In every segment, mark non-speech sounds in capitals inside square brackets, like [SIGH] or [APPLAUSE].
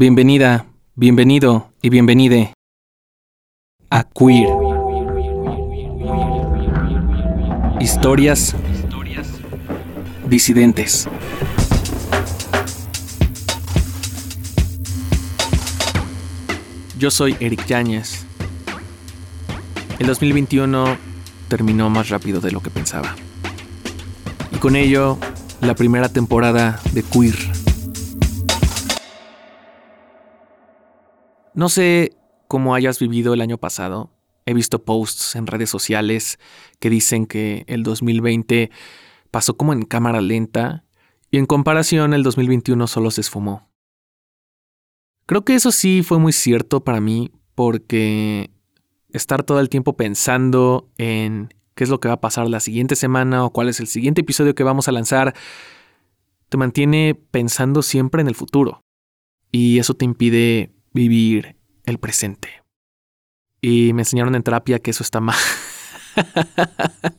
Bienvenida, bienvenido y bienvenide a Queer. Historias disidentes. Yo soy Eric Yáñez. El 2021 terminó más rápido de lo que pensaba. Y con ello, la primera temporada de Queer. No sé cómo hayas vivido el año pasado. He visto posts en redes sociales que dicen que el 2020 pasó como en cámara lenta y en comparación el 2021 solo se esfumó. Creo que eso sí fue muy cierto para mí porque estar todo el tiempo pensando en qué es lo que va a pasar la siguiente semana o cuál es el siguiente episodio que vamos a lanzar, te mantiene pensando siempre en el futuro. Y eso te impide vivir el presente. Y me enseñaron en terapia que eso está mal. [LAUGHS]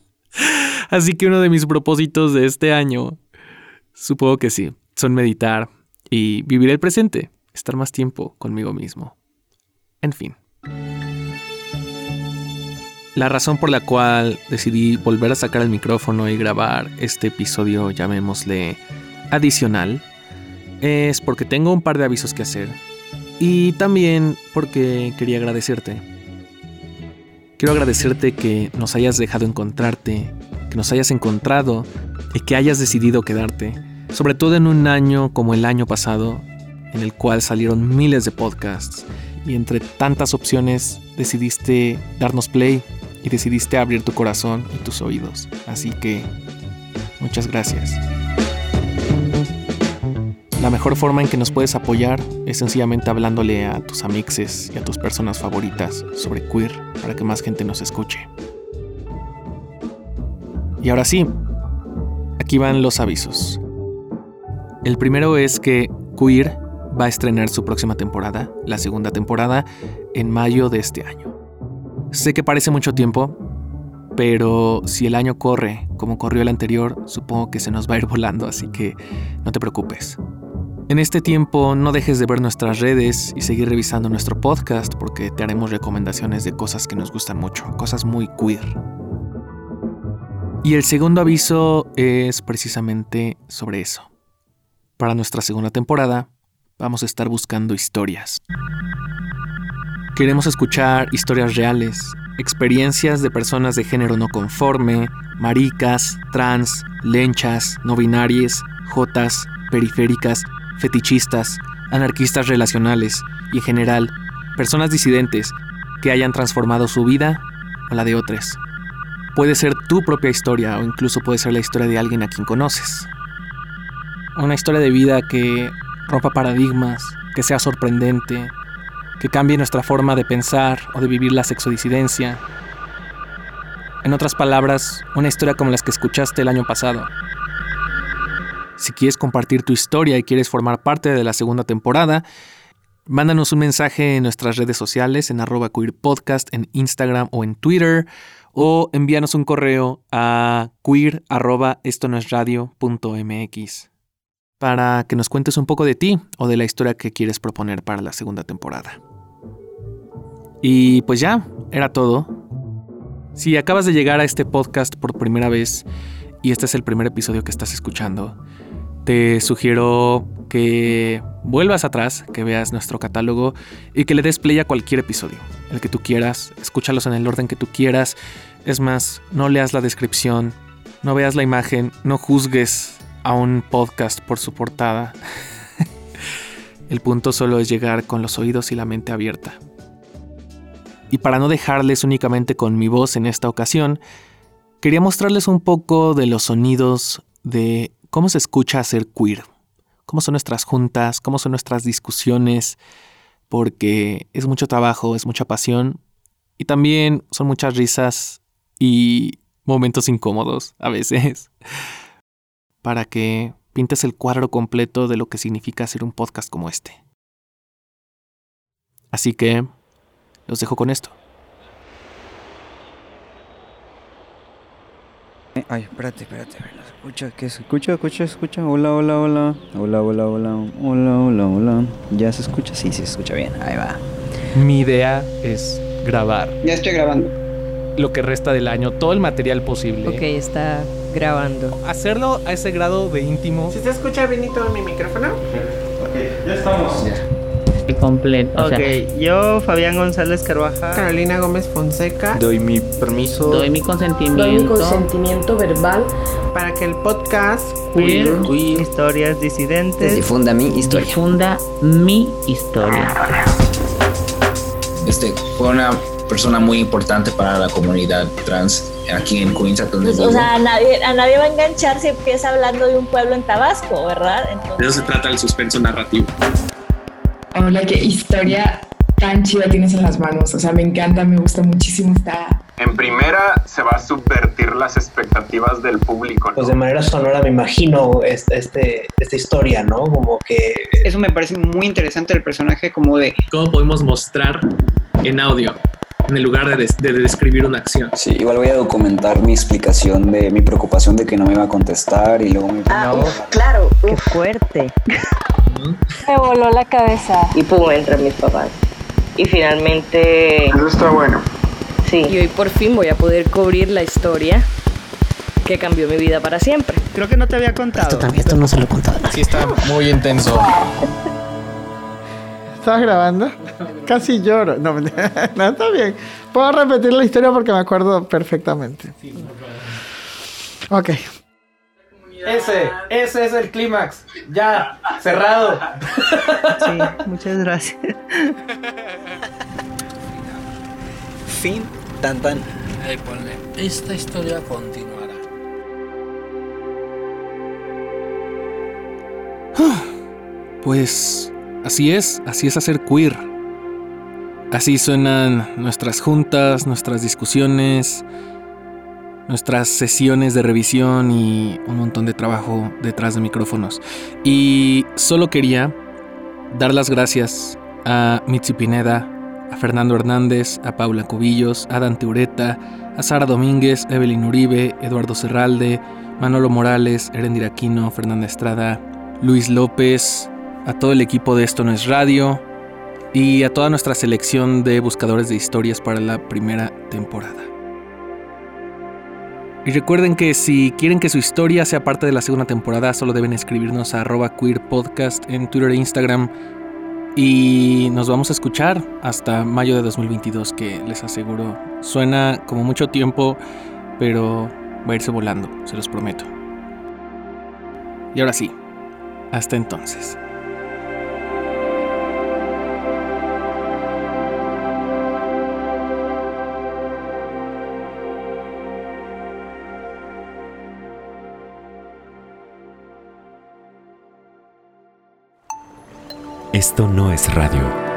Así que uno de mis propósitos de este año, supongo que sí, son meditar y vivir el presente, estar más tiempo conmigo mismo. En fin. La razón por la cual decidí volver a sacar el micrófono y grabar este episodio, llamémosle adicional, es porque tengo un par de avisos que hacer y también porque quería agradecerte. Quiero agradecerte que nos hayas dejado encontrarte, que nos hayas encontrado y que hayas decidido quedarte, sobre todo en un año como el año pasado, en el cual salieron miles de podcasts y entre tantas opciones decidiste darnos play y decidiste abrir tu corazón y tus oídos. Así que muchas gracias. La mejor forma en que nos puedes apoyar es sencillamente hablándole a tus amixes y a tus personas favoritas sobre queer para que más gente nos escuche. Y ahora sí, aquí van los avisos. El primero es que Queer va a estrenar su próxima temporada, la segunda temporada, en mayo de este año. Sé que parece mucho tiempo, pero si el año corre como corrió el anterior, supongo que se nos va a ir volando, así que no te preocupes. En este tiempo no dejes de ver nuestras redes y seguir revisando nuestro podcast porque te haremos recomendaciones de cosas que nos gustan mucho, cosas muy queer. Y el segundo aviso es precisamente sobre eso. Para nuestra segunda temporada vamos a estar buscando historias. Queremos escuchar historias reales, experiencias de personas de género no conforme, maricas, trans, lenchas, no binarias, jotas, periféricas, fetichistas, anarquistas relacionales y en general, personas disidentes que hayan transformado su vida o la de otros. Puede ser tu propia historia o incluso puede ser la historia de alguien a quien conoces. Una historia de vida que rompa paradigmas, que sea sorprendente, que cambie nuestra forma de pensar o de vivir la sexodisidencia. En otras palabras, una historia como las que escuchaste el año pasado. Si quieres compartir tu historia y quieres formar parte de la segunda temporada, mándanos un mensaje en nuestras redes sociales, en arroba queerpodcast, en Instagram o en Twitter, o envíanos un correo a queer radio.mx para que nos cuentes un poco de ti o de la historia que quieres proponer para la segunda temporada. Y pues ya, era todo. Si acabas de llegar a este podcast por primera vez y este es el primer episodio que estás escuchando, te sugiero que vuelvas atrás, que veas nuestro catálogo y que le des play a cualquier episodio, el que tú quieras, escúchalos en el orden que tú quieras. Es más, no leas la descripción, no veas la imagen, no juzgues a un podcast por su portada. [LAUGHS] el punto solo es llegar con los oídos y la mente abierta. Y para no dejarles únicamente con mi voz en esta ocasión, quería mostrarles un poco de los sonidos de cómo se escucha ser queer, cómo son nuestras juntas, cómo son nuestras discusiones, porque es mucho trabajo, es mucha pasión y también son muchas risas y momentos incómodos a veces, [LAUGHS] para que pintes el cuadro completo de lo que significa hacer un podcast como este. Así que los dejo con esto. Ay, espérate, espérate. Escucha, ¿qué se escucha? Escucha, escucha. Hola, hola, hola. Hola, hola, hola. Hola, hola, hola. ¿Ya se escucha? Sí, sí, se escucha bien. Ahí va. Mi idea es grabar Ya estoy grabando. lo que resta del año, todo el material posible. Ok, está grabando. Hacerlo a ese grado de íntimo. ¿Sí se escucha Benito en mi micrófono? Completo. O sea, yo, Fabián González Carvajal. Carolina Gómez Fonseca. Doy mi permiso. doy mi consentimiento. Doy mi consentimiento verbal Para que el podcast Queer Queer. Historias disidentes. difunda mi historia. difunda mi historia. Este, fue una persona muy importante para la comunidad trans aquí en Queens, donde Pues, o sea, a nadie, a nadie va a enganchar si empieza hablando de un pueblo en Tabasco, ¿verdad? Entonces, De eso se trata el suspenso narrativo. Hola, qué historia tan chida tienes en las manos. O sea, me encanta, me gusta muchísimo. Está En primera se va a subvertir las expectativas del público. ¿no? Pues de manera sonora me imagino este, este, esta historia, ¿no? Como que Eso me parece muy interesante el personaje como de ¿Cómo podemos mostrar en audio en el lugar de, des- de describir una acción? Sí, igual voy a documentar mi explicación de mi preocupación de que no me iba a contestar y luego mi... ah, uf, claro, Qué uf. fuerte. [LAUGHS] me voló la cabeza. y pum, entran mis papás. Y finalmente, Eso está bueno. sí. Y hoy por fin voy a poder cubrir la historia que cambió mi vida para siempre. Creo que no te había contado. esto no se lo he contado. Sí, está muy intenso. ¿Estabas grabando? Casi lloro. No, [LAUGHS] no, está bien. Puedo repetir la historia porque me acuerdo perfectamente. Ok. Ese, ese es el clímax. Ya, cerrado. Sí, muchas gracias. Fin, tan tan. Esta historia continuará. Pues así es, así es hacer queer. Así suenan nuestras juntas, nuestras discusiones, nuestras sesiones de revisión y un montón de trabajo detrás de micrófonos. Y solo quería dar las gracias a Mitzi Pineda, a Fernando Hernández, a Paula Cubillos, a Dante Ureta, a Sara Domínguez, Evelyn Uribe, Eduardo Serralde, Manolo Morales, Erendira Aquino, Fernanda Estrada, Luis López, a todo el equipo de Esto No es Radio y a toda nuestra selección de buscadores de historias para la primera temporada. Y recuerden que si quieren que su historia sea parte de la segunda temporada, solo deben escribirnos a arroba queerpodcast en Twitter e Instagram. Y nos vamos a escuchar hasta mayo de 2022, que les aseguro suena como mucho tiempo, pero va a irse volando, se los prometo. Y ahora sí, hasta entonces. Esto no es radio.